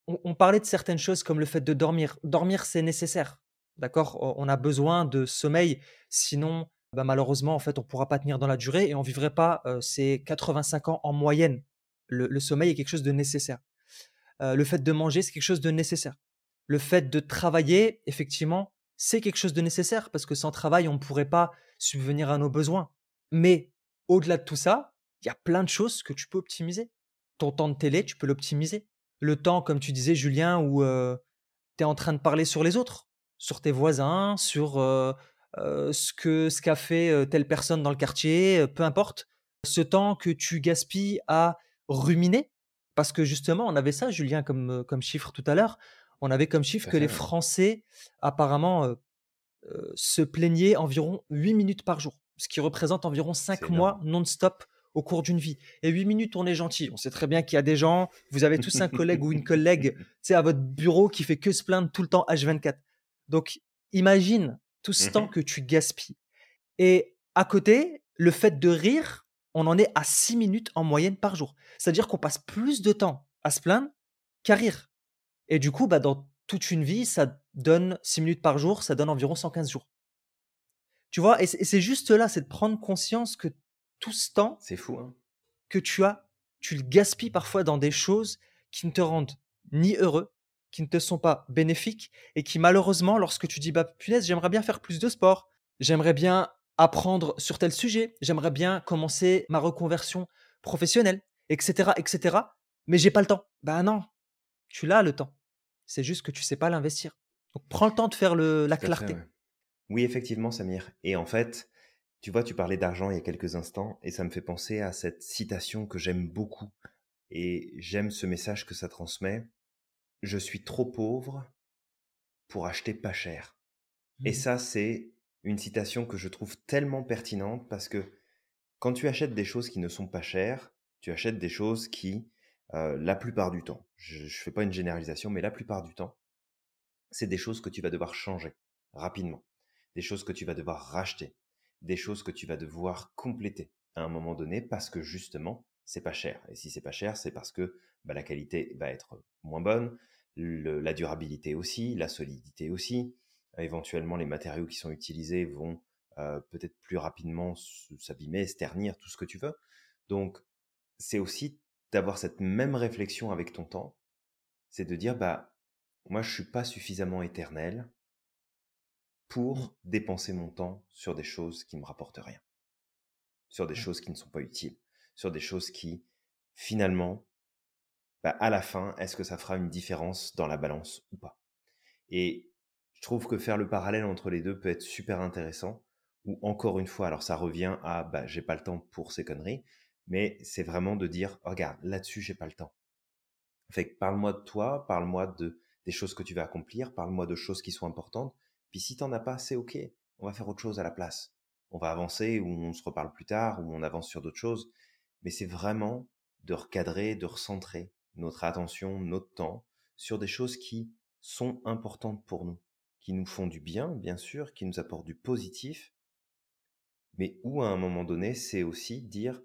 A: on, parlait de certaines choses comme le fait de dormir. Dormir, c'est nécessaire. D'accord? On a besoin de sommeil, sinon, bah, malheureusement, en fait, on ne pourra pas tenir dans la durée et on ne vivrait pas euh, ces 85 ans en moyenne. le sommeil est quelque chose de nécessaire. Euh, le fait de manger, c'est quelque chose de nécessaire. Le fait de travailler, effectivement, c'est quelque chose de nécessaire parce que sans travail, on ne pourrait pas subvenir à nos besoins. Mais au-delà de tout ça, il y a plein de choses que tu peux optimiser. Ton temps de télé, tu peux l'optimiser. Le temps, comme tu disais, Julien, où euh, tu es en train de parler sur les autres, sur tes voisins, sur euh, ce que ce qu'a fait telle personne dans le quartier, peu importe. Ce temps que tu gaspilles à ruminer, parce que justement, on avait ça, Julien, comme, comme chiffre tout à l'heure. On avait comme chiffre que les Français, apparemment, se plaignaient environ 8 minutes par jour, ce qui représente environ 5 mois non-stop au cours d'une vie. Et 8 minutes, on est gentil. On sait très bien qu'il y a des gens, vous avez tous un collègue ou une collègue à votre bureau qui fait que se plaindre tout le temps H24. Donc, imagine tout ce temps mmh que tu gaspilles. Et à côté, le fait de rire, on en est à 6 minutes en moyenne par jour. C'est-à-dire qu'on passe plus de temps à se plaindre qu'à rire. Et du coup, bah, dans toute une vie, ça donne 6 minutes par jour, ça donne environ 115 jours. Tu vois, et c'est juste là, c'est de prendre conscience que tout ce temps
B: c'est fou, hein.
A: que tu as, tu le gaspilles parfois dans des choses qui ne te rendent ni heureux, qui ne te sont pas bénéfiques et qui malheureusement, lorsque tu dis bah punaise, j'aimerais bien faire plus de sport, j'aimerais bien apprendre sur tel sujet, j'aimerais bien commencer ma reconversion professionnelle, etc., etc. Mais j'ai pas le temps. Ben non, tu l'as le temps. C'est juste que tu sais pas l'investir. Donc prends le temps de faire le, la clarté.
B: Oui, effectivement, Samir. Et en fait, tu vois, tu parlais d'argent il y a quelques instants, et ça me fait penser à cette citation que j'aime beaucoup, et j'aime ce message que ça transmet. Je suis trop pauvre pour acheter pas cher. Et mmh. ça, c'est une citation que je trouve tellement pertinente parce que quand tu achètes des choses qui ne sont pas chères, tu achètes des choses qui, euh, la plupart du temps, je ne fais pas une généralisation, mais la plupart du temps, c'est des choses que tu vas devoir changer rapidement, des choses que tu vas devoir racheter, des choses que tu vas devoir compléter à un moment donné parce que justement, c'est pas cher. Et si c'est pas cher, c'est parce que bah, la qualité va être moins bonne, la durabilité aussi, la solidité aussi, éventuellement les matériaux qui sont utilisés vont euh, peut-être plus rapidement s'abîmer, se ternir, tout ce que tu veux. Donc, c'est aussi d'avoir cette même réflexion avec ton temps, c'est de dire, bah, moi, je suis pas suffisamment éternel pour dépenser mon temps sur des choses qui me rapportent rien, sur des choses qui ne sont pas utiles, sur des choses qui, finalement, bah, à la fin, est-ce que ça fera une différence dans la balance ou pas? Et trouve que faire le parallèle entre les deux peut être super intéressant. Ou encore une fois, alors ça revient à bah, j'ai pas le temps pour ces conneries, mais c'est vraiment de dire regarde, là-dessus, j'ai pas le temps. Fait parle-moi de toi, parle-moi de des choses que tu vas accomplir, parle-moi de choses qui sont importantes. Puis si t'en as pas, c'est ok. on va faire autre chose à la place. On va avancer ou on se reparle plus tard ou on avance sur d'autres choses. Mais c'est vraiment de recadrer, de recentrer notre attention, notre temps sur des choses qui sont importantes pour nous, qui nous font du bien, bien sûr, qui nous apportent du positif, mais où à un moment donné, c'est aussi dire,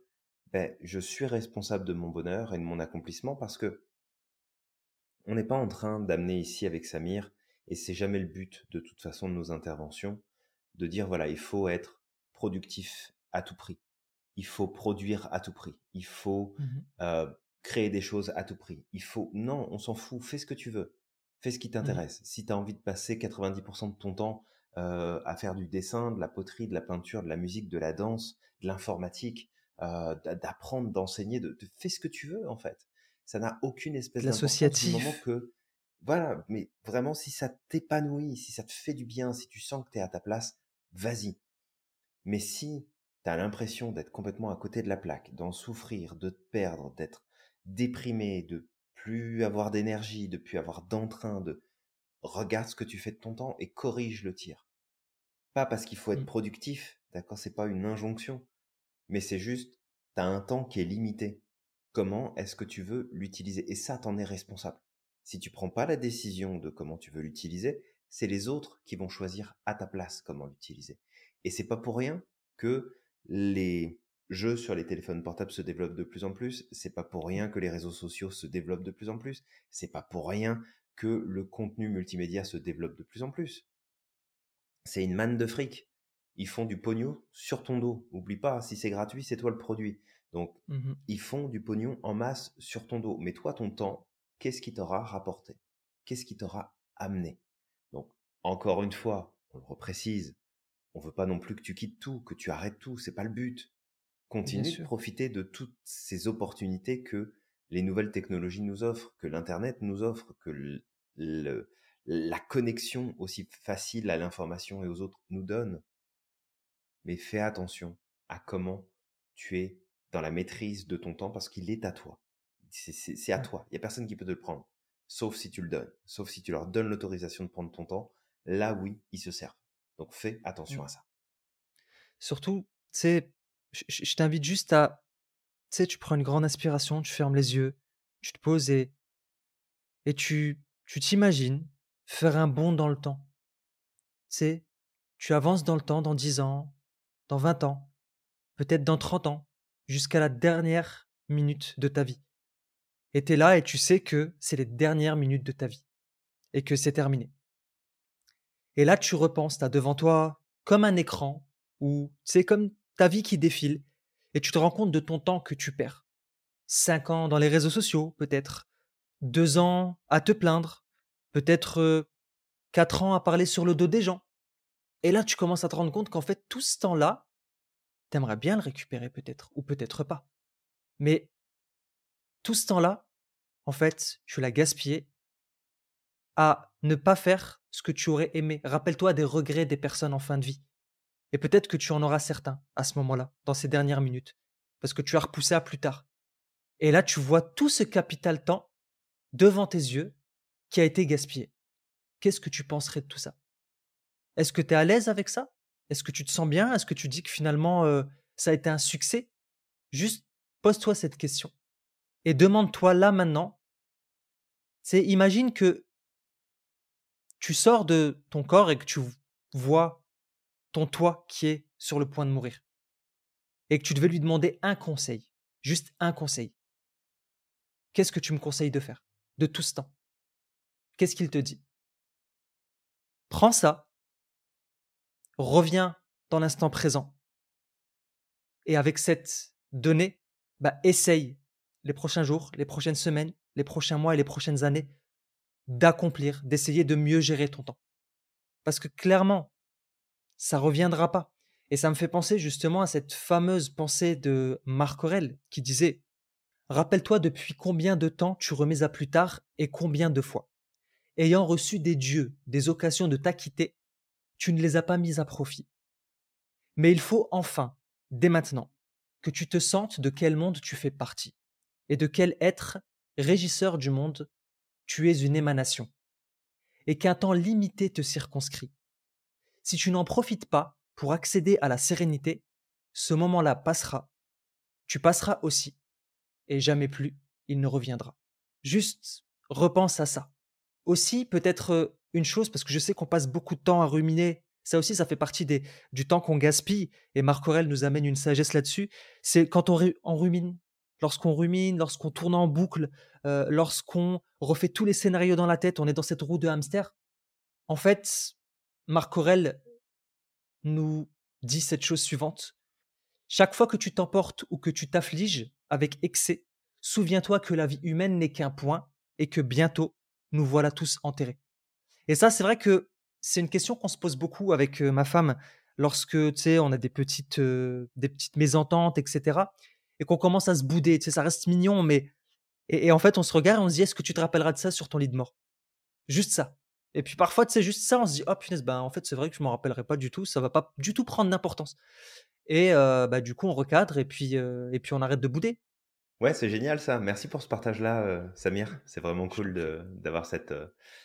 B: ben, je suis responsable de mon bonheur et de mon accomplissement parce que on n'est pas en train d'amener ici avec Samir, et c'est jamais le but de toute façon de nos interventions, de dire voilà, il faut être productif à tout prix, il faut produire à tout prix, il faut
A: Mmh
B: euh, créer des choses à tout prix, il faut non, on s'en fout, fais ce que tu veux, fais ce qui
A: Mmh
B: t'intéresse. Si tu as envie de passer 90% de ton temps euh, à faire du dessin, de la poterie, de la peinture, de la musique, de la danse, de l'informatique, euh, d'apprendre, d'enseigner, de, de fais ce que tu veux en fait. Ça n'a aucune espèce du moment que voilà, mais vraiment si ça t'épanouit, si ça te fait du bien, si tu sens que tu es à ta place, vas-y. Mais si tu as l'impression d'être complètement à côté de la plaque, d'en souffrir, de te perdre, d'être déprimé, de plus avoir d'énergie, de plus avoir d'entrain, de regarde ce que tu fais de ton temps et corrige le tir. Pas parce qu'il faut être
A: Mmh.
B: productif, d'accord, c'est pas une injonction, mais c'est juste, tu as un temps qui est limité. Comment est-ce que tu veux l'utiliser? Et ça, t'en es responsable. Si tu prends pas la décision de comment tu veux l'utiliser, c'est les autres qui vont choisir à ta place comment l'utiliser. Et c'est pas pour rien que les jeux sur les téléphones portables se développent de plus en plus. C'est pas pour rien que les réseaux sociaux se développent de plus en plus. C'est pas pour rien que le contenu multimédia se développe de plus en plus. C'est une manne de fric. Ils font du pognon sur ton dos. Oublie pas, si c'est gratuit, c'est toi le produit. Donc,
A: Mmh
B: ils font du pognon en masse sur ton dos. Mais toi, ton temps, qu'est-ce qui t'aura rapporté? Qu'est-ce qui t'aura amené? Donc, encore une fois, on le reprécise, on veut pas non plus que tu quittes tout, que tu arrêtes tout, c'est pas le but. Continue de profiter de toutes ces opportunités que les nouvelles technologies nous offrent, que l'Internet nous offre, que le- le- la connexion aussi facile à l'information et aux autres nous donne. Mais fais attention à comment tu es dans la maîtrise de ton temps parce qu'il est à toi. C'est- C'est c'est à
A: Ouais.
B: toi. Il n'y a personne qui peut te le prendre. Sauf si tu le donnes. Sauf si tu leur donnes l'autorisation de prendre ton temps. Là, oui, ils se servent. Donc fais attention
A: Mmh.
B: à ça.
A: Surtout, tu sais, je t'invite juste à tu sais, tu prends une grande inspiration, tu fermes les yeux, tu te poses et et tu tu t'imagines faire un bond dans le temps. Tu sais, tu avances dans le temps, dans 10 ans, dans 20 ans, peut-être dans 30 ans, jusqu'à la dernière minute de ta vie. Et tu es là et tu sais que c'est les dernières minutes de ta vie et que c'est terminé. Et là, tu repenses, tu as devant toi comme un écran où c'est comme ta vie qui défile et tu te rends compte de ton temps que tu perds. 5 ans dans les réseaux sociaux, peut-être. 2 ans à te plaindre. Peut-être euh, 4 ans à parler sur le dos des gens. Et là, tu commences à te rendre compte qu'en fait, tout ce temps-là, t'aimerais bien le récupérer peut-être, ou peut-être pas. Mais tout ce temps-là, en fait, tu l'as gaspillé à ne pas faire ce que tu aurais aimé. Rappelle-toi des regrets des personnes en fin de vie. Et peut-être que tu en auras certains à ce moment-là, dans ces dernières minutes, parce que tu as repoussé à plus tard. Et là, tu vois tout ce capital temps devant tes yeux qui a été gaspillé. Qu'est-ce que tu penserais de tout ça? Est-ce que tu es à l'aise avec ça? Est-ce que tu te sens bien? Est-ce que tu dis que finalement euh, ça a été un succès? Juste pose-toi cette question et demande-toi là maintenant. C'est imagine que tu sors de ton corps et que tu vois ton toi qui est sur le point de mourir et que tu devais lui demander un conseil, juste un conseil. Qu'est-ce que tu me conseilles de faire de tout ce temps? Qu'est-ce qu'il te dit? Prends ça, reviens dans l'instant présent et avec cette donnée, bah, essaye les prochains jours, les prochaines semaines, les prochains mois et les prochaines années d'accomplir, d'essayer de mieux gérer ton temps. Parce que clairement, ça reviendra pas. Et ça me fait penser justement à cette fameuse pensée de Marc Aurèle qui disait Rappelle-toi depuis combien de temps tu remets à plus tard et combien de fois? Ayant reçu des dieux, des occasions de t'acquitter, tu ne les as pas mises à profit. Mais il faut enfin, dès maintenant, que tu te sentes de quel monde tu fais partie et de quel être, régisseur du monde, tu es une émanation, et qu'un temps limité te circonscrit. Si tu n'en profites pas pour accéder à la sérénité, ce moment-là passera, tu passeras aussi, et jamais plus il ne reviendra. Juste repense à ça. Aussi, peut-être une chose, parce que je sais qu'on passe beaucoup de temps à ruminer, ça aussi, ça fait partie des, du temps qu'on gaspille, et Marc Aurel nous amène une sagesse là-dessus, c'est quand on, on rumine, lorsqu'on rumine, lorsqu'on tourne en boucle, lorsqu'on refait tous les scénarios dans la tête, on est dans cette roue de hamster. En fait, Marc Aurel nous dit cette chose suivante. Chaque fois que tu t'emportes ou que tu t'affliges avec excès, souviens-toi que la vie humaine n'est qu'un point et que bientôt, nous voilà tous enterrés. Et ça, c'est vrai que c'est une question qu'on se pose beaucoup avec ma femme lorsque, tu sais, on a des petites, des petites mésententes, etc. Et qu'on commence à se bouder, tu sais, ça reste mignon, mais... Et, en fait, on se regarde et on se dit, est-ce que tu te rappelleras de ça sur ton lit de mort? Juste ça. Et puis parfois, sais, juste ça, on se dit, oh punaise, bah, en fait, c'est vrai que je m'en rappellerai pas du tout, ça va pas du tout prendre d'importance. Et bah, du coup, on recadre et puis, et puis on arrête de bouder.
B: Ouais, c'est génial ça. Merci pour ce partage-là, Samir. C'est vraiment cool d'avoir cette,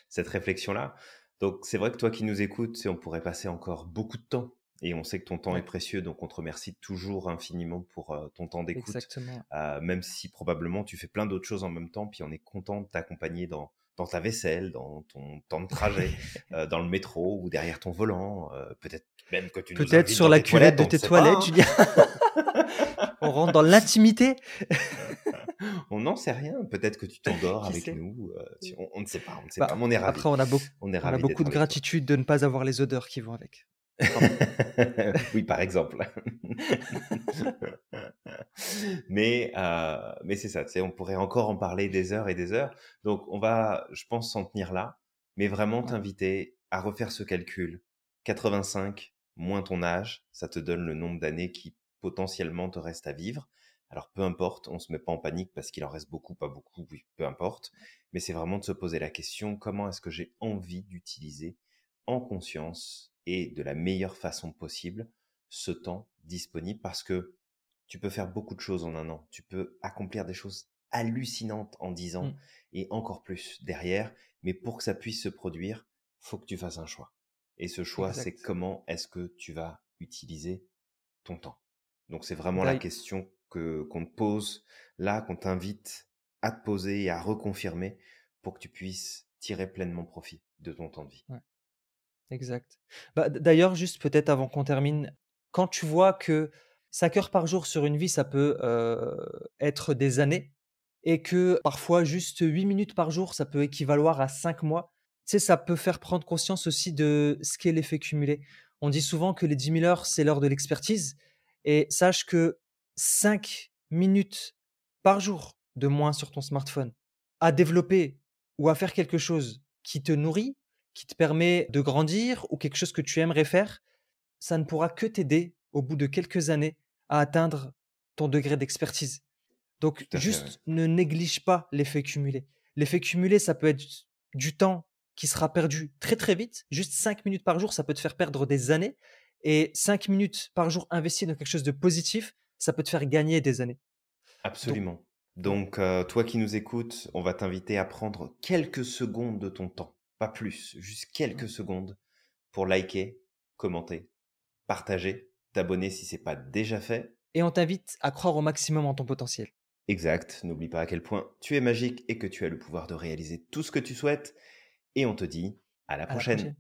B: cette réflexion-là. Donc, c'est vrai que toi qui nous écoutes, on pourrait passer encore beaucoup de temps et on sait que ton temps est précieux, donc on te remercie toujours infiniment pour ton temps d'écoute. Euh, même si probablement tu fais plein d'autres choses en même temps, puis on est content de t'accompagner dans, dans ta vaisselle, dans ton temps de trajet, euh, dans le métro ou derrière ton volant. Euh, peut-être même que tu
A: Peut-être sur la cuvette de tes toilettes, tu dis. on rentre dans l'intimité.
B: on n'en sait rien. Peut-être que tu t'endors avec nous. on, ne sait pas. On ne sait bah, pas. on est ravis.
A: Après, on a, on est on a beaucoup de gratitude de ne pas avoir les odeurs qui vont avec.
B: oui, par exemple. mais euh, mais c'est ça, on pourrait encore en parler des heures et des heures. Donc, on va, je pense, s'en tenir là, mais vraiment t'inviter à refaire ce calcul. 85 moins ton âge, ça te donne le nombre d'années qui potentiellement te reste à vivre. Alors peu importe, on se met pas en panique parce qu'il en reste beaucoup, pas beaucoup, oui, peu importe. Mais c'est vraiment de se poser la question comment est-ce que j'ai envie d'utiliser en conscience et de la meilleure façon possible ce temps disponible parce que tu peux faire beaucoup de choses en un an. Tu peux accomplir des choses hallucinantes en dix ans mmh. et encore plus derrière. Mais pour que ça puisse se produire, faut que tu fasses un choix. Et ce choix, c'est comment est-ce que tu vas utiliser ton temps. Donc c'est vraiment la question que qu'on te pose là, qu'on t'invite à te poser et à reconfirmer pour que tu puisses tirer pleinement profit de ton temps de vie.
A: Exact. Bah, d'ailleurs, juste peut-être avant qu'on termine, quand tu vois que 5 heures par jour sur une vie, ça peut être des années, et que parfois juste 8 minutes par jour, ça peut équivaloir à 5 mois, tu sais, ça peut faire prendre conscience aussi de ce qu'est l'effet cumulé. On dit souvent que les 10 000 heures, c'est l'heure de l'expertise, et sache que 5 minutes par jour de moins sur ton smartphone à développer ou à faire quelque chose qui te nourrit, qui te permet de grandir ou quelque chose que tu aimerais faire, ça ne pourra que t'aider au bout de quelques années à atteindre ton degré d'expertise. Donc, juste ne néglige pas l'effet cumulé. L'effet cumulé, ça peut être du temps qui sera perdu très très vite. Juste 5 minutes par jour, ça peut te faire perdre des années. Et 5 minutes par jour investies dans quelque chose de positif, ça peut te faire gagner des années.
B: Absolument. Donc, euh, toi qui nous écoutes, on va t'inviter à prendre quelques secondes de ton temps pas plus, juste quelques secondes pour liker, commenter, partager, t'abonner si c'est pas déjà fait.
A: Et on t'invite à croire au maximum en ton potentiel.
B: Exact, n'oublie pas à quel point tu es magique et que tu as le pouvoir de réaliser tout ce que tu souhaites. Et on te dit à la prochaine.